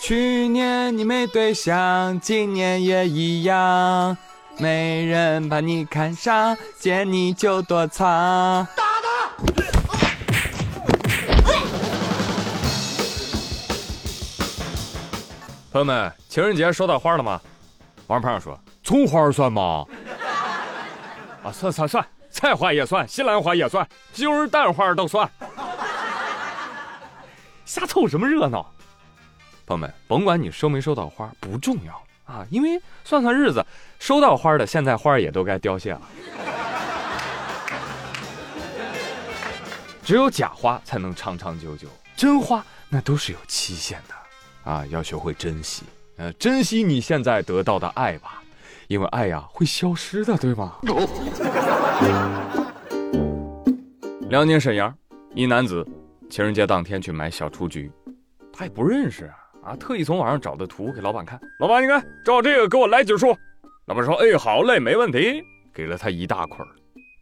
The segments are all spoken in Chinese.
去年你没对象，今年也一样，没人把你看上，见你就躲藏。朋友们，情人节收到花了吗？王胖说：“葱花算吗？”啊，算算算，菜花也算，西兰花也算，鸡儿蛋花都算。瞎凑什么热闹？朋友们，甭管你收没收到花，不重要啊，因为算算日子，收到花的现在花也都该凋谢了。只有假花才能长长久久，真花那都是有期限的。啊，要学会珍惜，呃，珍惜你现在得到的爱吧，因为爱呀会消失的，对吗？辽宁沈阳，一男子情人节当天去买小雏菊，他也不认识啊，啊，特意从网上找的图给老板看，老板你看，照这个给我来几束。老板说，哎，好嘞，没问题，给了他一大捆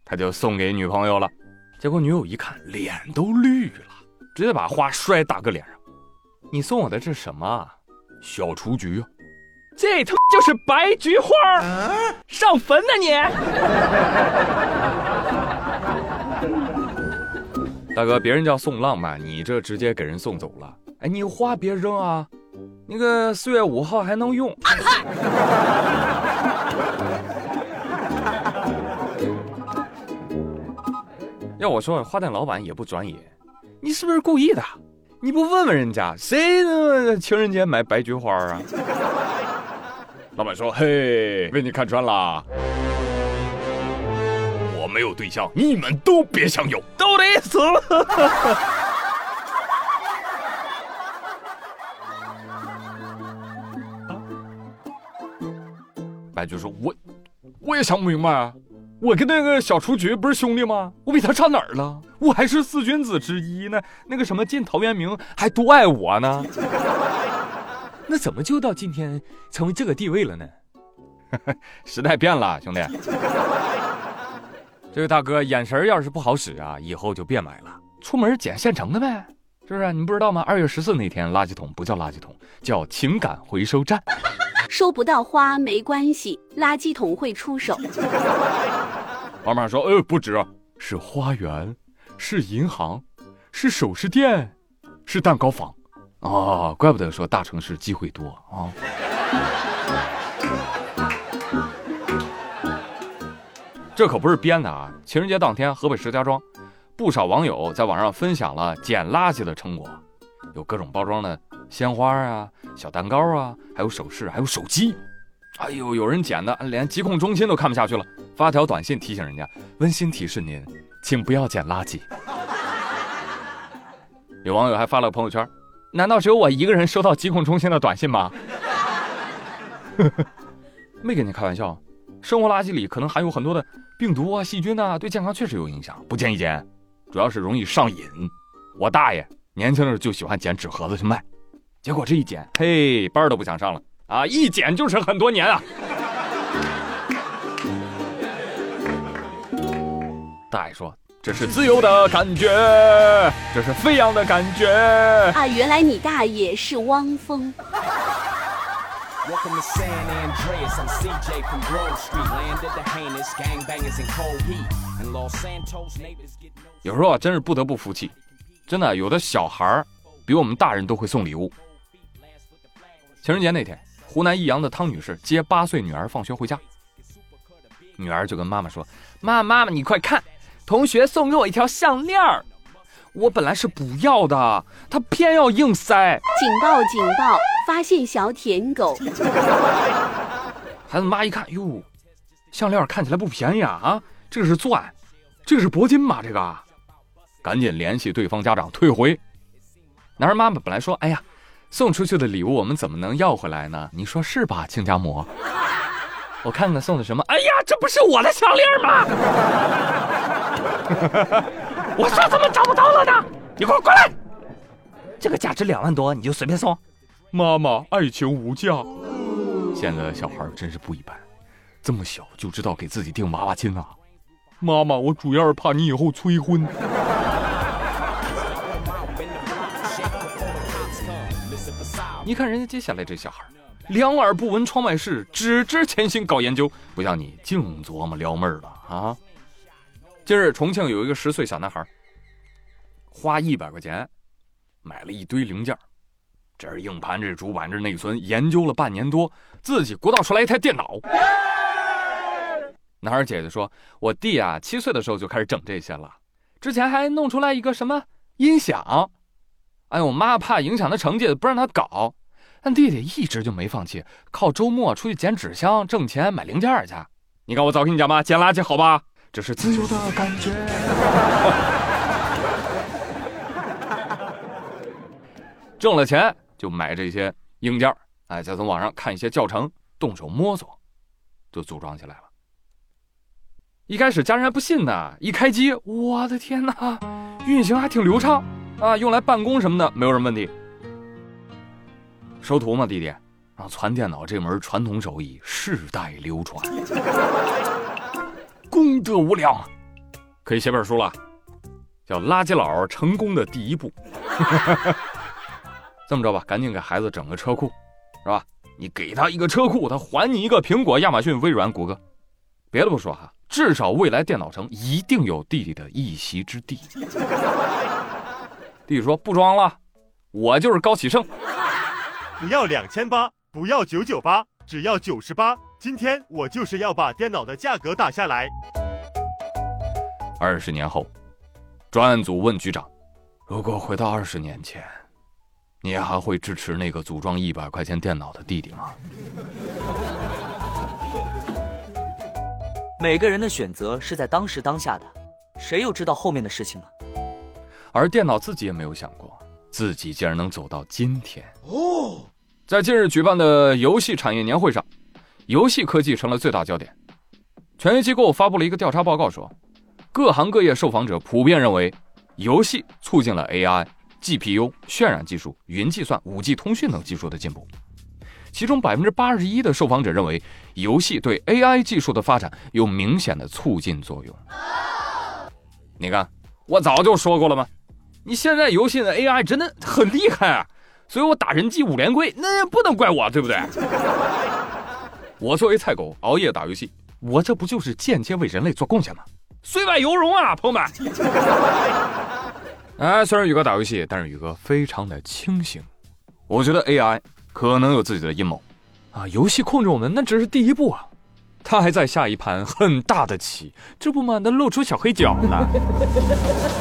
他就送给女朋友了。结果女友一看，脸都绿了，直接把花摔大哥脸上。你送我的这是什么？小雏菊，这他妈就是白菊花上坟呢你！大哥，别人叫送浪漫，你这直接给人送走了。哎，你花别扔啊，那个四月五号还能用。要我说，花店老板也不专业，你是不是故意的？你不问问人家，谁情人节买白菊花啊？老板说：“嘿，被你看穿了，我没有对象，你们都别想有，都得死了。”白菊说：“我，我也想不明白啊。”我跟那个小雏菊不是兄弟吗？我比他差哪儿了？我还是四君子之一呢。那个什么进陶渊明还多爱我呢。那怎么就到今天成为这个地位了呢？时代变了，兄弟。这位大哥眼神要是不好使啊，以后就别买了。出门捡现成的呗，是不是？你不知道吗？二月十四那天，垃圾桶不叫垃圾桶，叫情感回收站。收不到花没关系，垃圾桶会出手。妈妈说：“呃，不止，是花园，是银行，是首饰店，是蛋糕房。哦，怪不得说大城市机会多啊。”这可不是编的啊！情人节当天，河北石家庄，不少网友在网上分享了捡垃圾的成果，有各种包装的。鲜花啊，小蛋糕啊，还有首饰，还有手机。哎呦，有人捡的连疾控中心都看不下去了，发条短信提醒人家：温馨提示您，请不要捡垃圾。有网友还发了个朋友圈：难道只有我一个人收到疾控中心的短信吗？没跟你开玩笑，生活垃圾里可能含有很多的病毒啊、细菌啊，对健康确实有影响，不建议捡，主要是容易上瘾。我大爷年轻的时候就喜欢捡纸盒子去卖。结果这一剪，嘿，班都不想上了啊！一剪就是很多年啊。大爷说：“这是自由的感觉，这是飞扬的感觉。”啊，原来你大爷是汪峰。有时候啊，真是不得不服气，真的，有的小孩儿比我们大人都会送礼物。情人节那天，湖南益阳的汤女士接八岁女儿放学回家，女儿就跟妈妈说：“妈妈，妈妈，你快看，同学送给我一条项链儿，我本来是不要的，他偏要硬塞。”警报！警报！发现小舔狗！孩子妈一看，哟，项链看起来不便宜啊！啊，这个是钻，这个是铂金吧？这个，赶紧联系对方家长退回。男孩妈妈本来说：“哎呀。”送出去的礼物我们怎么能要回来呢？你说是吧，亲家母？我看看送的什么？哎呀，这不是我的项链吗？我说怎么找不到了呢？你给我过来！这个价值两万多，你就随便送？妈妈，爱情无价。现在的小孩真是不一般，这么小就知道给自己订娃娃亲啊！妈妈，我主要是怕你以后催婚。你看人家接下来这小孩，两耳不闻窗外事，只知潜心搞研究，不像你净琢磨撩妹了啊！今日，重庆有一个十岁小男孩，花一百块钱买了一堆零件，这是硬盘，这是主板，这是内存，研究了半年多，自己鼓捣出来一台电脑。男孩姐姐说：“我弟啊，七岁的时候就开始整这些了，之前还弄出来一个什么音响。哎，我妈怕影响他成绩，不让他搞。但弟弟一直就没放弃，靠周末出去捡纸箱挣钱买零件去。你看我早跟你讲吧，捡垃圾好吧？这是自由的感觉。挣了钱就买这些硬件，哎，再从网上看一些教程，动手摸索，就组装起来了。”一开始家人还不信呢，一开机，我的天哪，运行还挺流畅啊，用来办公什么的没有什么问题。收徒嘛，弟弟，啊，传电脑这门传统手艺世代流传，功德无量，可以写本书了，叫《垃圾佬成功的第一步》。这么着吧，赶紧给孩子整个车库，是吧？你给他一个车库，他还你一个苹果、亚马逊、微软、谷歌。别的不说哈。至少未来电脑城一定有弟弟的一席之地。弟弟说不装了，我就是高启盛。不要两千八，不要九九八，只要九十八。今天我就是要把电脑的价格打下来。二十年后，专案组问局长：“如果回到二十年前，你还会支持那个组装一百块钱电脑的弟弟吗？”每个人的选择是在当时当下的，谁又知道后面的事情呢？而电脑自己也没有想过，自己竟然能走到今天。哦，在近日举办的游戏产业年会上，游戏科技成了最大焦点。权威机构发布了一个调查报告，说各行各业受访者普遍认为，游戏促进了 AI、GPU、渲染技术、云计算、5G 通讯等技术的进步。其中百分之八十一的受访者认为，游戏对 AI 技术的发展有明显的促进作用。你看，我早就说过了吗？你现在游戏的 AI 真的很厉害啊，所以我打人机五连跪，那也不能怪我，对不对？我作为菜狗，熬夜打游戏，我这不就是间接为人类做贡献吗？虽败犹荣啊，朋友们！哎，虽然宇哥打游戏，但是宇哥非常的清醒。我觉得 AI。可能有自己的阴谋，啊！游戏控制我们那只是第一步啊，他还在下一盘很大的棋，这不嘛，能露出小黑脚呢。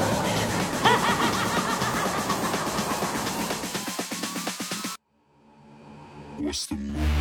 what's the move?